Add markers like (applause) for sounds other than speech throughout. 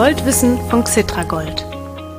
Goldwissen von Xitragold,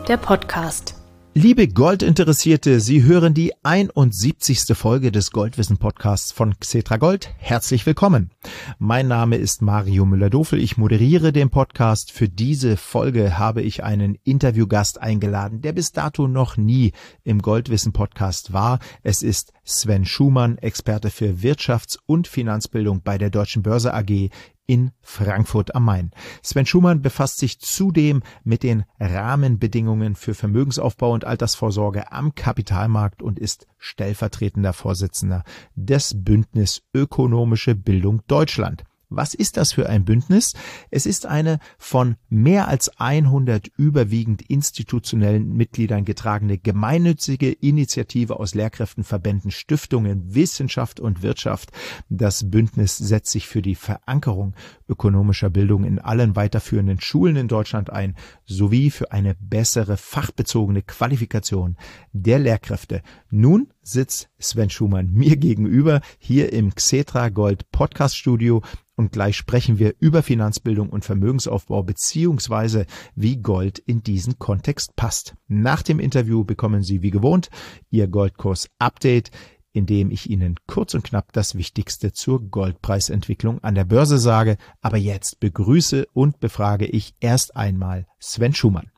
der Podcast. Liebe Goldinteressierte, Sie hören die 71. Folge des Goldwissen Podcasts von Xetra Gold. Herzlich willkommen. Mein Name ist Mario Müller-Dofel. Ich moderiere den Podcast. Für diese Folge habe ich einen Interviewgast eingeladen, der bis dato noch nie im Goldwissen Podcast war. Es ist Sven Schumann, Experte für Wirtschafts- und Finanzbildung bei der Deutschen Börse AG in Frankfurt am Main. Sven Schumann befasst sich zudem mit den Rahmenbedingungen für Vermögensaufbau und Altersvorsorge am Kapitalmarkt und ist stellvertretender Vorsitzender des Bündnis Ökonomische Bildung Deutschland. Was ist das für ein Bündnis? Es ist eine von mehr als 100 überwiegend institutionellen Mitgliedern getragene gemeinnützige Initiative aus Lehrkräften, Verbänden, Stiftungen, Wissenschaft und Wirtschaft. Das Bündnis setzt sich für die Verankerung ökonomischer Bildung in allen weiterführenden Schulen in Deutschland ein, sowie für eine bessere fachbezogene Qualifikation der Lehrkräfte. Nun sitzt Sven Schumann mir gegenüber hier im Xetra Gold Podcast Studio und gleich sprechen wir über Finanzbildung und Vermögensaufbau beziehungsweise wie Gold in diesen Kontext passt. Nach dem Interview bekommen Sie wie gewohnt Ihr Goldkurs Update, in dem ich Ihnen kurz und knapp das Wichtigste zur Goldpreisentwicklung an der Börse sage. Aber jetzt begrüße und befrage ich erst einmal Sven Schumann.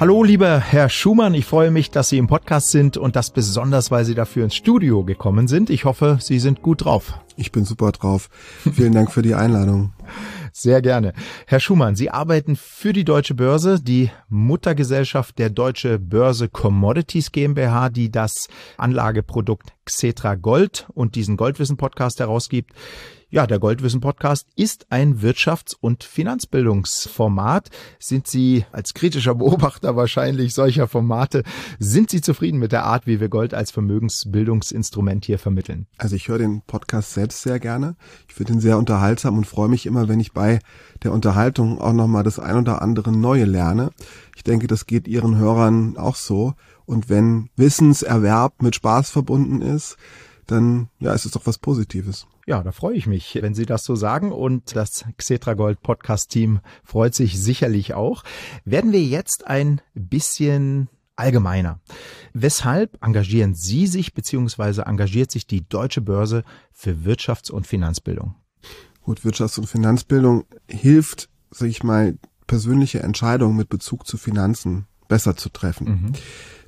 Hallo, lieber Herr Schumann, ich freue mich, dass Sie im Podcast sind und das besonders, weil Sie dafür ins Studio gekommen sind. Ich hoffe, Sie sind gut drauf. Ich bin super drauf. Vielen Dank für die Einladung. Sehr gerne. Herr Schumann, Sie arbeiten für die Deutsche Börse, die Muttergesellschaft der Deutsche Börse Commodities GmbH, die das Anlageprodukt Xetra Gold und diesen Goldwissen Podcast herausgibt. Ja, der Goldwissen Podcast ist ein Wirtschafts- und Finanzbildungsformat. Sind Sie als kritischer Beobachter wahrscheinlich solcher Formate, sind Sie zufrieden mit der Art, wie wir Gold als Vermögensbildungsinstrument hier vermitteln? Also ich höre den Podcast selbst sehr gerne. Ich finde ihn sehr unterhaltsam und freue mich immer, wenn ich bei der Unterhaltung auch nochmal das ein oder andere Neue lerne. Ich denke, das geht Ihren Hörern auch so. Und wenn Wissenserwerb mit Spaß verbunden ist, dann ja, ist es doch was Positives. Ja, da freue ich mich, wenn Sie das so sagen und das Xetra Gold Podcast Team freut sich sicherlich auch. Werden wir jetzt ein bisschen allgemeiner. Weshalb engagieren Sie sich beziehungsweise engagiert sich die Deutsche Börse für Wirtschafts- und Finanzbildung? Gut, Wirtschafts- und Finanzbildung hilft, sag ich mal, persönliche Entscheidungen mit Bezug zu Finanzen besser zu treffen. Mhm.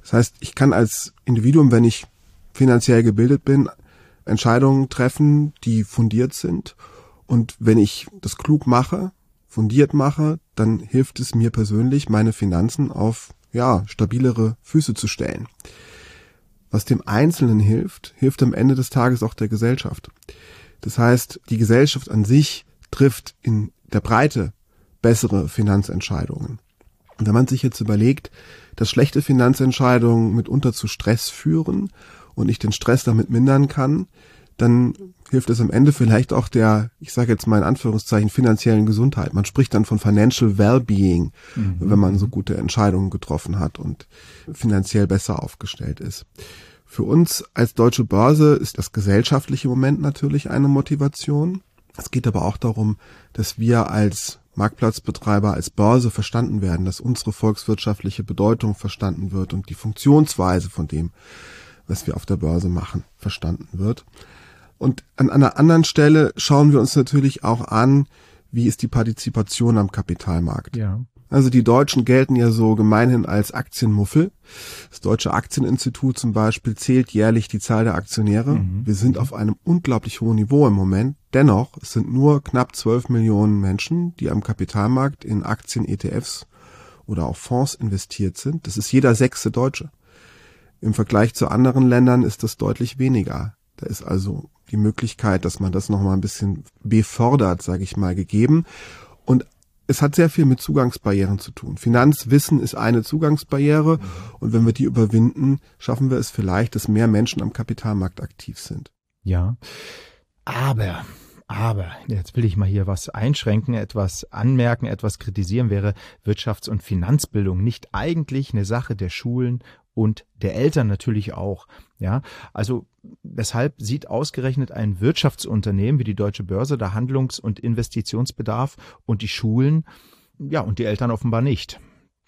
Das heißt, ich kann als Individuum, wenn ich finanziell gebildet bin, Entscheidungen treffen, die fundiert sind. Und wenn ich das klug mache, fundiert mache, dann hilft es mir persönlich, meine Finanzen auf ja, stabilere Füße zu stellen. Was dem Einzelnen hilft, hilft am Ende des Tages auch der Gesellschaft. Das heißt, die Gesellschaft an sich trifft in der Breite bessere Finanzentscheidungen. Und wenn man sich jetzt überlegt, dass schlechte Finanzentscheidungen mitunter zu Stress führen und ich den Stress damit mindern kann, dann hilft es am Ende vielleicht auch der, ich sage jetzt mal in Anführungszeichen, finanziellen Gesundheit. Man spricht dann von Financial Wellbeing, mhm. wenn man so gute Entscheidungen getroffen hat und finanziell besser aufgestellt ist. Für uns als deutsche Börse ist das gesellschaftliche Moment natürlich eine Motivation. Es geht aber auch darum, dass wir als Marktplatzbetreiber, als Börse verstanden werden, dass unsere volkswirtschaftliche Bedeutung verstanden wird und die Funktionsweise von dem, was wir auf der Börse machen, verstanden wird. Und an einer anderen Stelle schauen wir uns natürlich auch an, wie ist die Partizipation am Kapitalmarkt. Ja. Also die Deutschen gelten ja so gemeinhin als Aktienmuffel. Das Deutsche Aktieninstitut zum Beispiel zählt jährlich die Zahl der Aktionäre. Mhm. Wir sind auf einem unglaublich hohen Niveau im Moment. Dennoch, es sind nur knapp 12 Millionen Menschen, die am Kapitalmarkt in Aktien, ETFs oder auch Fonds investiert sind. Das ist jeder sechste Deutsche. Im Vergleich zu anderen Ländern ist das deutlich weniger. Da ist also die Möglichkeit, dass man das nochmal ein bisschen befördert, sage ich mal, gegeben. Und es hat sehr viel mit Zugangsbarrieren zu tun. Finanzwissen ist eine Zugangsbarriere mhm. und wenn wir die überwinden, schaffen wir es vielleicht, dass mehr Menschen am Kapitalmarkt aktiv sind. Ja, aber aber, jetzt will ich mal hier was einschränken, etwas anmerken, etwas kritisieren, wäre Wirtschafts- und Finanzbildung nicht eigentlich eine Sache der Schulen und der Eltern natürlich auch. Ja, also weshalb sieht ausgerechnet ein Wirtschaftsunternehmen wie die Deutsche Börse da Handlungs- und Investitionsbedarf und die Schulen, ja, und die Eltern offenbar nicht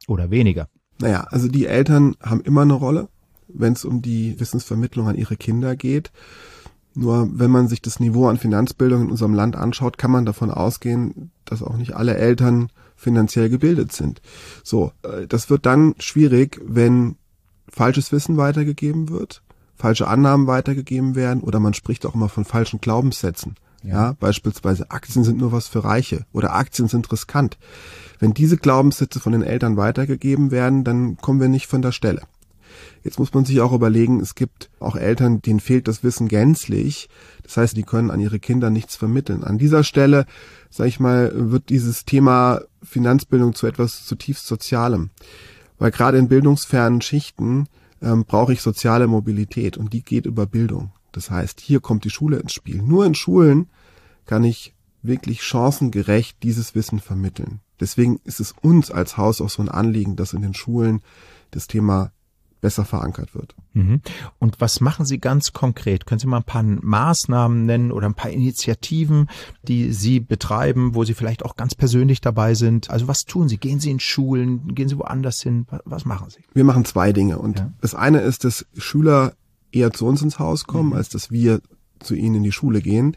oder weniger. Naja, also die Eltern haben immer eine Rolle, wenn es um die Wissensvermittlung an ihre Kinder geht. Nur wenn man sich das Niveau an Finanzbildung in unserem Land anschaut, kann man davon ausgehen, dass auch nicht alle Eltern finanziell gebildet sind. So, äh, das wird dann schwierig, wenn falsches Wissen weitergegeben wird, falsche Annahmen weitergegeben werden oder man spricht auch immer von falschen Glaubenssätzen. Ja. ja, beispielsweise Aktien sind nur was für Reiche oder Aktien sind riskant. Wenn diese Glaubenssätze von den Eltern weitergegeben werden, dann kommen wir nicht von der Stelle. Jetzt muss man sich auch überlegen, es gibt auch Eltern, denen fehlt das Wissen gänzlich. Das heißt, die können an ihre Kinder nichts vermitteln. An dieser Stelle, sage ich mal, wird dieses Thema Finanzbildung zu etwas zutiefst Sozialem. Weil gerade in bildungsfernen Schichten ähm, brauche ich soziale Mobilität und die geht über Bildung. Das heißt, hier kommt die Schule ins Spiel. Nur in Schulen kann ich wirklich chancengerecht dieses Wissen vermitteln. Deswegen ist es uns als Haus auch so ein Anliegen, dass in den Schulen das Thema besser verankert wird. Mhm. Und was machen Sie ganz konkret? Können Sie mal ein paar Maßnahmen nennen oder ein paar Initiativen, die Sie betreiben, wo Sie vielleicht auch ganz persönlich dabei sind? Also was tun Sie? Gehen Sie in Schulen? Gehen Sie woanders hin? Was machen Sie? Wir machen zwei Dinge. Und ja. das eine ist, dass Schüler eher zu uns ins Haus kommen, mhm. als dass wir zu ihnen in die Schule gehen.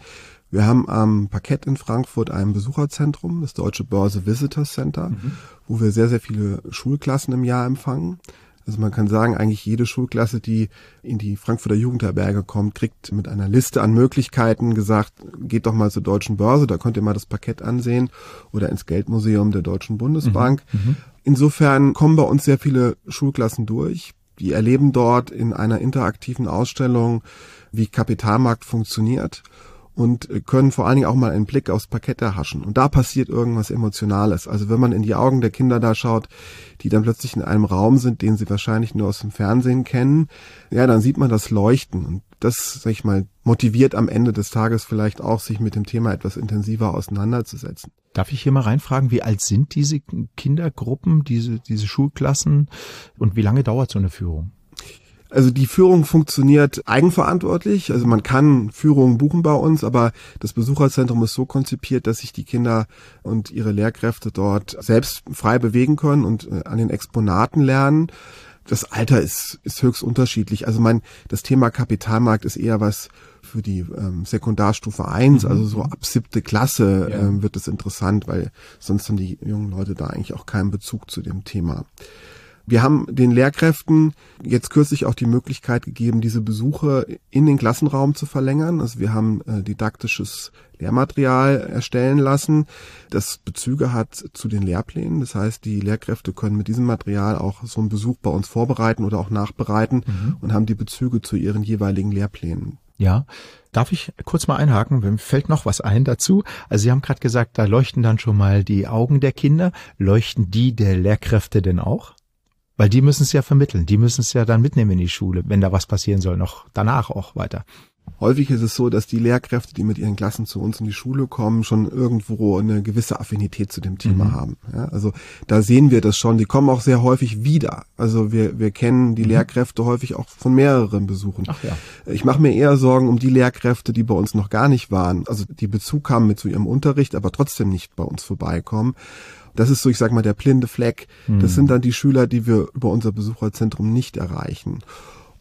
Wir haben am Parkett in Frankfurt ein Besucherzentrum, das Deutsche Börse Visitors Center, mhm. wo wir sehr, sehr viele Schulklassen im Jahr empfangen. Also man kann sagen, eigentlich jede Schulklasse, die in die Frankfurter Jugendherberge kommt, kriegt mit einer Liste an Möglichkeiten gesagt, geht doch mal zur Deutschen Börse, da könnt ihr mal das Parkett ansehen oder ins Geldmuseum der Deutschen Bundesbank. Mhm. mhm. Insofern kommen bei uns sehr viele Schulklassen durch. Die erleben dort in einer interaktiven Ausstellung, wie Kapitalmarkt funktioniert und können vor allen Dingen auch mal einen Blick aufs Parkett erhaschen. Und da passiert irgendwas Emotionales. Also wenn man in die Augen der Kinder da schaut, die dann plötzlich in einem Raum sind, den sie wahrscheinlich nur aus dem Fernsehen kennen, ja, dann sieht man das Leuchten. Und das, sag ich mal, motiviert am Ende des Tages vielleicht auch, sich mit dem Thema etwas intensiver auseinanderzusetzen. Darf ich hier mal reinfragen, wie alt sind diese Kindergruppen, diese, diese Schulklassen und wie lange dauert so eine Führung? Also die Führung funktioniert eigenverantwortlich. Also man kann Führungen buchen bei uns, aber das Besucherzentrum ist so konzipiert, dass sich die Kinder und ihre Lehrkräfte dort selbst frei bewegen können und äh, an den Exponaten lernen. Das Alter ist, ist höchst unterschiedlich. Also mein, das Thema Kapitalmarkt ist eher was für die ähm, Sekundarstufe 1, mhm. also so ab siebte Klasse ja. ähm, wird es interessant, weil sonst haben die jungen Leute da eigentlich auch keinen Bezug zu dem Thema. Wir haben den Lehrkräften jetzt kürzlich auch die Möglichkeit gegeben, diese Besuche in den Klassenraum zu verlängern. Also wir haben äh, didaktisches Lehrmaterial erstellen lassen, das Bezüge hat zu den Lehrplänen. Das heißt, die Lehrkräfte können mit diesem Material auch so einen Besuch bei uns vorbereiten oder auch nachbereiten mhm. und haben die Bezüge zu ihren jeweiligen Lehrplänen. Ja, darf ich kurz mal einhaken? Mir fällt noch was ein dazu. Also Sie haben gerade gesagt, da leuchten dann schon mal die Augen der Kinder. Leuchten die der Lehrkräfte denn auch? Weil die müssen es ja vermitteln, die müssen es ja dann mitnehmen in die Schule, wenn da was passieren soll, noch danach auch weiter. Häufig ist es so, dass die Lehrkräfte, die mit ihren Klassen zu uns in die Schule kommen, schon irgendwo eine gewisse Affinität zu dem Thema mhm. haben. Ja, also da sehen wir das schon. Die kommen auch sehr häufig wieder. Also wir, wir kennen die mhm. Lehrkräfte häufig auch von mehreren Besuchen. Ach ja. Ich mache mir eher Sorgen um die Lehrkräfte, die bei uns noch gar nicht waren. Also die Bezug haben mit zu ihrem Unterricht, aber trotzdem nicht bei uns vorbeikommen. Das ist so, ich sag mal, der blinde Fleck. Mhm. Das sind dann die Schüler, die wir über unser Besucherzentrum nicht erreichen.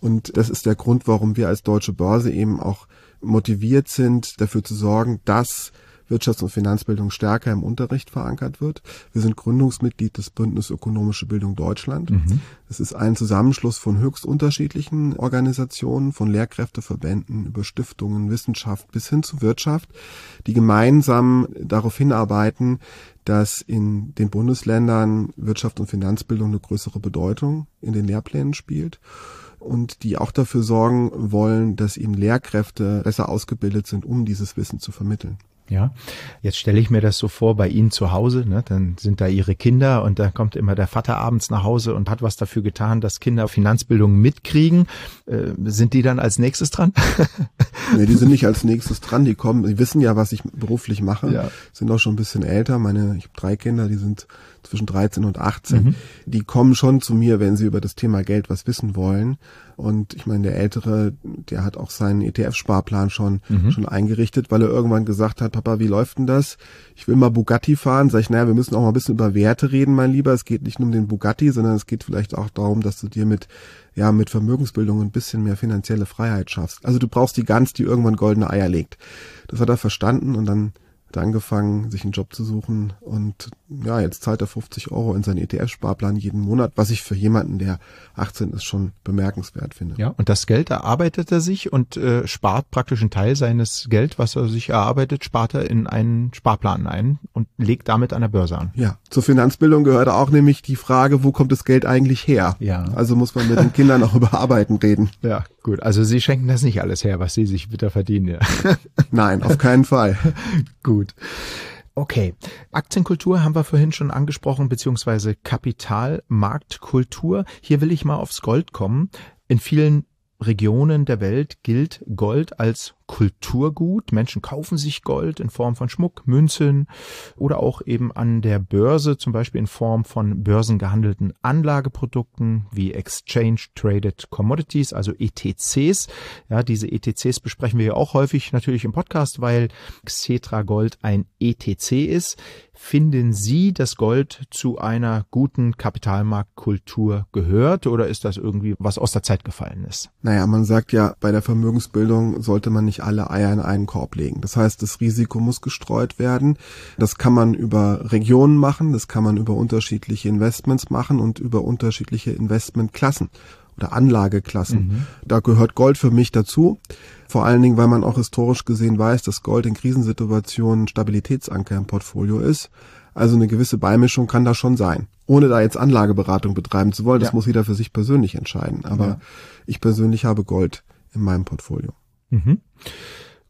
Und das ist der Grund, warum wir als Deutsche Börse eben auch motiviert sind, dafür zu sorgen, dass Wirtschafts- und Finanzbildung stärker im Unterricht verankert wird. Wir sind Gründungsmitglied des Bündnis Ökonomische Bildung Deutschland. Mhm. Es ist ein Zusammenschluss von höchst unterschiedlichen Organisationen, von Lehrkräfteverbänden über Stiftungen, Wissenschaft bis hin zu Wirtschaft, die gemeinsam darauf hinarbeiten, dass in den Bundesländern Wirtschaft und Finanzbildung eine größere Bedeutung in den Lehrplänen spielt und die auch dafür sorgen wollen, dass eben Lehrkräfte besser ausgebildet sind, um dieses Wissen zu vermitteln. Ja, jetzt stelle ich mir das so vor bei Ihnen zu Hause, ne? dann sind da Ihre Kinder und dann kommt immer der Vater abends nach Hause und hat was dafür getan, dass Kinder Finanzbildung mitkriegen. Äh, sind die dann als nächstes dran? (laughs) nee, die sind nicht als nächstes dran, die kommen, die wissen ja, was ich beruflich mache, ja. sind auch schon ein bisschen älter. Meine, ich habe drei Kinder, die sind zwischen 13 und 18, mhm. die kommen schon zu mir, wenn sie über das Thema Geld was wissen wollen. Und ich meine, der Ältere, der hat auch seinen ETF-Sparplan schon, mhm. schon eingerichtet, weil er irgendwann gesagt hat, Papa, wie läuft denn das? Ich will mal Bugatti fahren. Sag ich, naja, wir müssen auch mal ein bisschen über Werte reden, mein Lieber. Es geht nicht nur um den Bugatti, sondern es geht vielleicht auch darum, dass du dir mit ja, mit Vermögensbildung ein bisschen mehr finanzielle Freiheit schaffst. Also du brauchst die Gans, die irgendwann goldene Eier legt. Das hat er verstanden und dann hat angefangen, sich einen Job zu suchen und ja, jetzt zahlt er 50 Euro in seinen ETF-Sparplan jeden Monat, was ich für jemanden, der 18 ist, schon bemerkenswert finde. Ja, und das Geld erarbeitet er sich und äh, spart praktisch einen Teil seines Geld, was er sich erarbeitet, spart er in einen Sparplan ein und legt damit an der Börse an. Ja, zur Finanzbildung gehört auch nämlich die Frage, wo kommt das Geld eigentlich her? Ja. Also muss man mit den Kindern auch (laughs) über Arbeiten reden. Ja, gut. Also Sie schenken das nicht alles her, was Sie sich bitter verdienen. Ja. (laughs) Nein, auf keinen Fall. (laughs) gut. Okay, Aktienkultur haben wir vorhin schon angesprochen, beziehungsweise Kapitalmarktkultur. Hier will ich mal aufs Gold kommen. In vielen Regionen der Welt gilt Gold als Kulturgut. Menschen kaufen sich Gold in Form von Schmuck, Münzen oder auch eben an der Börse, zum Beispiel in Form von börsengehandelten Anlageprodukten wie Exchange Traded Commodities, also ETCs. Ja, diese ETCs besprechen wir ja auch häufig natürlich im Podcast, weil Xetra Gold ein ETC ist. Finden Sie, dass Gold zu einer guten Kapitalmarktkultur gehört oder ist das irgendwie was aus der Zeit gefallen ist? Naja, man sagt ja, bei der Vermögensbildung sollte man nicht alle Eier in einen Korb legen. Das heißt, das Risiko muss gestreut werden. Das kann man über Regionen machen, das kann man über unterschiedliche Investments machen und über unterschiedliche Investmentklassen oder Anlageklassen. Mhm. Da gehört Gold für mich dazu. Vor allen Dingen, weil man auch historisch gesehen weiß, dass Gold in Krisensituationen Stabilitätsanker im Portfolio ist. Also eine gewisse Beimischung kann da schon sein. Ohne da jetzt Anlageberatung betreiben zu wollen, das ja. muss jeder für sich persönlich entscheiden. Aber ja. ich persönlich habe Gold in meinem Portfolio. Mhm.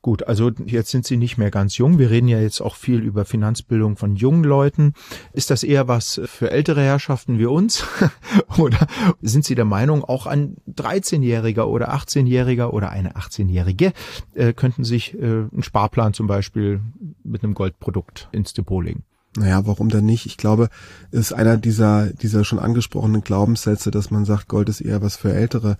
Gut, also jetzt sind Sie nicht mehr ganz jung. Wir reden ja jetzt auch viel über Finanzbildung von jungen Leuten. Ist das eher was für ältere Herrschaften wie uns? (laughs) oder sind Sie der Meinung, auch ein 13-Jähriger oder 18-Jähriger oder eine 18-Jährige äh, könnten sich äh, einen Sparplan zum Beispiel mit einem Goldprodukt ins Depot legen? Naja, warum denn nicht? Ich glaube, ist einer dieser, dieser schon angesprochenen Glaubenssätze, dass man sagt, Gold ist eher was für Ältere.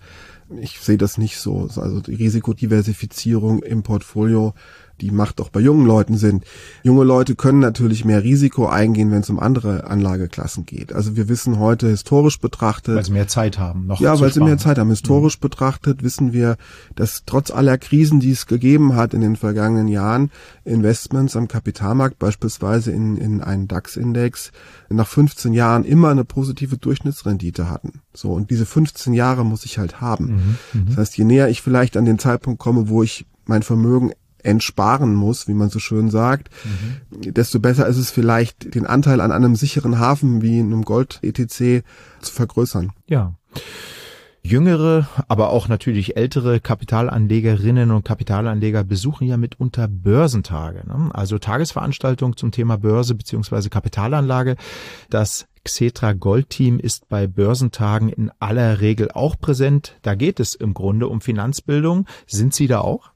Ich sehe das nicht so. Also die Risikodiversifizierung im Portfolio die macht doch bei jungen Leuten Sinn. Junge Leute können natürlich mehr Risiko eingehen, wenn es um andere Anlageklassen geht. Also wir wissen heute historisch betrachtet. Weil sie mehr Zeit haben, noch. Ja, weil sie mehr Zeit haben. Historisch mhm. betrachtet wissen wir, dass trotz aller Krisen, die es gegeben hat in den vergangenen Jahren, Investments am Kapitalmarkt, beispielsweise in, in einen DAX-Index, nach 15 Jahren immer eine positive Durchschnittsrendite hatten. So, und diese 15 Jahre muss ich halt haben. Mhm, mhm, das heißt, je näher ich vielleicht an den Zeitpunkt komme, wo ich mein Vermögen entsparen muss, wie man so schön sagt, mhm. desto besser ist es vielleicht, den Anteil an einem sicheren Hafen wie einem Gold-ETC zu vergrößern. Ja. Jüngere, aber auch natürlich ältere Kapitalanlegerinnen und Kapitalanleger besuchen ja mitunter Börsentage, ne? also Tagesveranstaltungen zum Thema Börse beziehungsweise Kapitalanlage. Das Xetra Gold Team ist bei Börsentagen in aller Regel auch präsent. Da geht es im Grunde um Finanzbildung. Sind Sie da auch?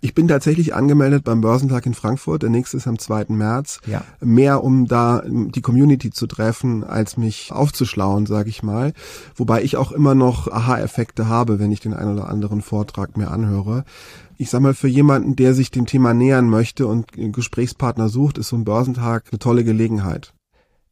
Ich bin tatsächlich angemeldet beim Börsentag in Frankfurt. Der nächste ist am 2. März. Ja. Mehr um da die Community zu treffen, als mich aufzuschlauen, sage ich mal. Wobei ich auch immer noch Aha-Effekte habe, wenn ich den einen oder anderen Vortrag mir anhöre. Ich sag mal, für jemanden, der sich dem Thema nähern möchte und Gesprächspartner sucht, ist so ein Börsentag eine tolle Gelegenheit.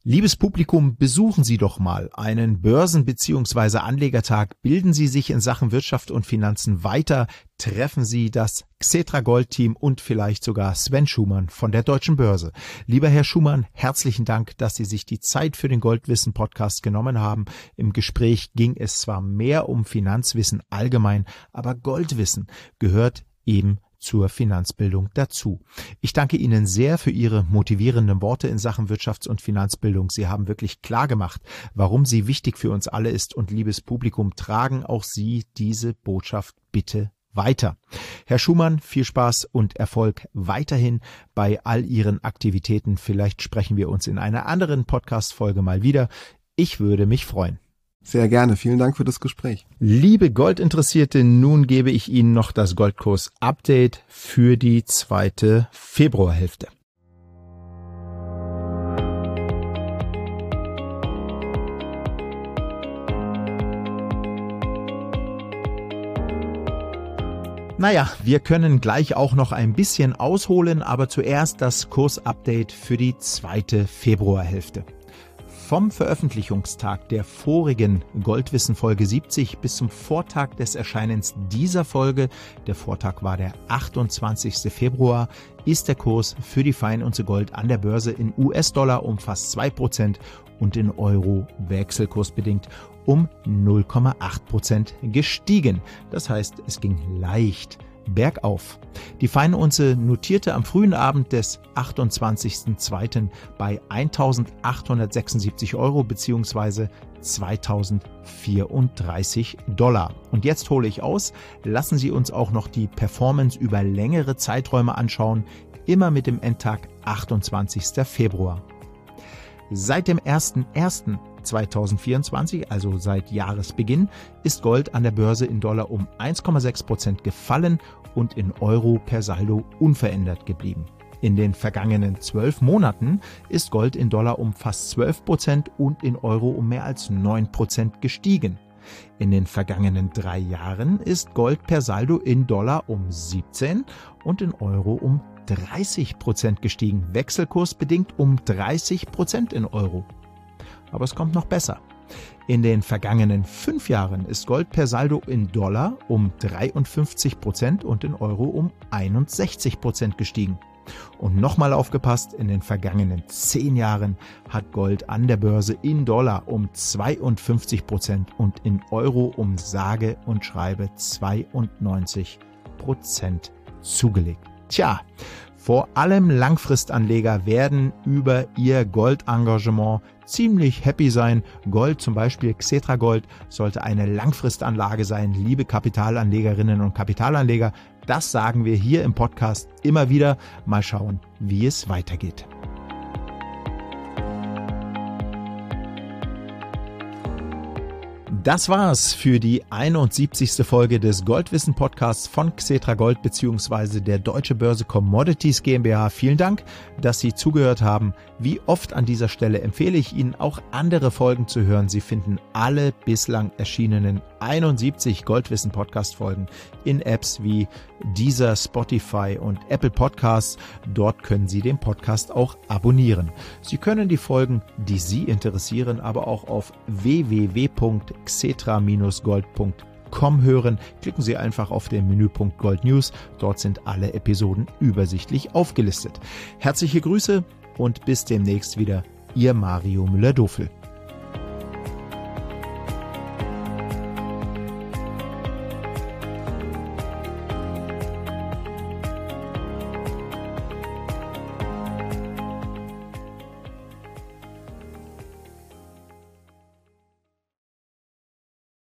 Liebes Publikum, besuchen Sie doch mal einen Börsen- bzw. Anlegertag, bilden Sie sich in Sachen Wirtschaft und Finanzen weiter, treffen Sie das Xetra Gold Team und vielleicht sogar Sven Schumann von der Deutschen Börse. Lieber Herr Schumann, herzlichen Dank, dass Sie sich die Zeit für den Goldwissen Podcast genommen haben. Im Gespräch ging es zwar mehr um Finanzwissen allgemein, aber Goldwissen gehört eben zur Finanzbildung dazu. Ich danke Ihnen sehr für Ihre motivierenden Worte in Sachen Wirtschafts- und Finanzbildung. Sie haben wirklich klar gemacht, warum sie wichtig für uns alle ist und liebes Publikum, tragen auch Sie diese Botschaft bitte weiter. Herr Schumann, viel Spaß und Erfolg weiterhin bei all Ihren Aktivitäten. Vielleicht sprechen wir uns in einer anderen Podcast-Folge mal wieder. Ich würde mich freuen. Sehr gerne. Vielen Dank für das Gespräch. Liebe Goldinteressierte, nun gebe ich Ihnen noch das Goldkurs-Update für die zweite Februarhälfte. Naja, wir können gleich auch noch ein bisschen ausholen, aber zuerst das Kursupdate für die zweite Februarhälfte. Vom Veröffentlichungstag der vorigen Goldwissen Folge 70 bis zum Vortag des Erscheinens dieser Folge, der Vortag war der 28. Februar, ist der Kurs für die Feinunze Gold an der Börse in US-Dollar um fast 2% und in Euro wechselkursbedingt um 0,8% gestiegen. Das heißt, es ging leicht bergauf. Die Feinunze notierte am frühen Abend des 28.02. bei 1876 Euro bzw. 2034 Dollar. Und jetzt hole ich aus, lassen Sie uns auch noch die Performance über längere Zeiträume anschauen, immer mit dem Endtag 28. Februar. Seit dem 01.01. 2024, also seit Jahresbeginn, ist Gold an der Börse in Dollar um 1,6 Prozent gefallen und in Euro per Saldo unverändert geblieben. In den vergangenen zwölf Monaten ist Gold in Dollar um fast 12 Prozent und in Euro um mehr als 9 Prozent gestiegen. In den vergangenen drei Jahren ist Gold per Saldo in Dollar um 17 und in Euro um 30 Prozent gestiegen, wechselkursbedingt um 30 Prozent in Euro aber es kommt noch besser. In den vergangenen fünf Jahren ist Gold per Saldo in Dollar um 53 Prozent und in Euro um 61 Prozent gestiegen. Und nochmal aufgepasst, in den vergangenen zehn Jahren hat Gold an der Börse in Dollar um 52 Prozent und in Euro um sage und schreibe 92 Prozent zugelegt. Tja, vor allem Langfristanleger werden über ihr Goldengagement ziemlich happy sein. Gold, zum Beispiel Xetra Gold, sollte eine Langfristanlage sein. Liebe Kapitalanlegerinnen und Kapitalanleger, das sagen wir hier im Podcast immer wieder. Mal schauen, wie es weitergeht. Das war's für die 71. Folge des Goldwissen Podcasts von Xetra Gold bzw. der Deutsche Börse Commodities GmbH. Vielen Dank, dass Sie zugehört haben. Wie oft an dieser Stelle empfehle ich Ihnen auch andere Folgen zu hören. Sie finden alle bislang erschienenen 71 Goldwissen Podcast Folgen in Apps wie Deezer, Spotify und Apple Podcasts. Dort können Sie den Podcast auch abonnieren. Sie können die Folgen, die Sie interessieren, aber auch auf www.xetra-gold.com hören. Klicken Sie einfach auf den Menüpunkt Gold News. Dort sind alle Episoden übersichtlich aufgelistet. Herzliche Grüße und bis demnächst wieder. Ihr Mario Müller-Dofel.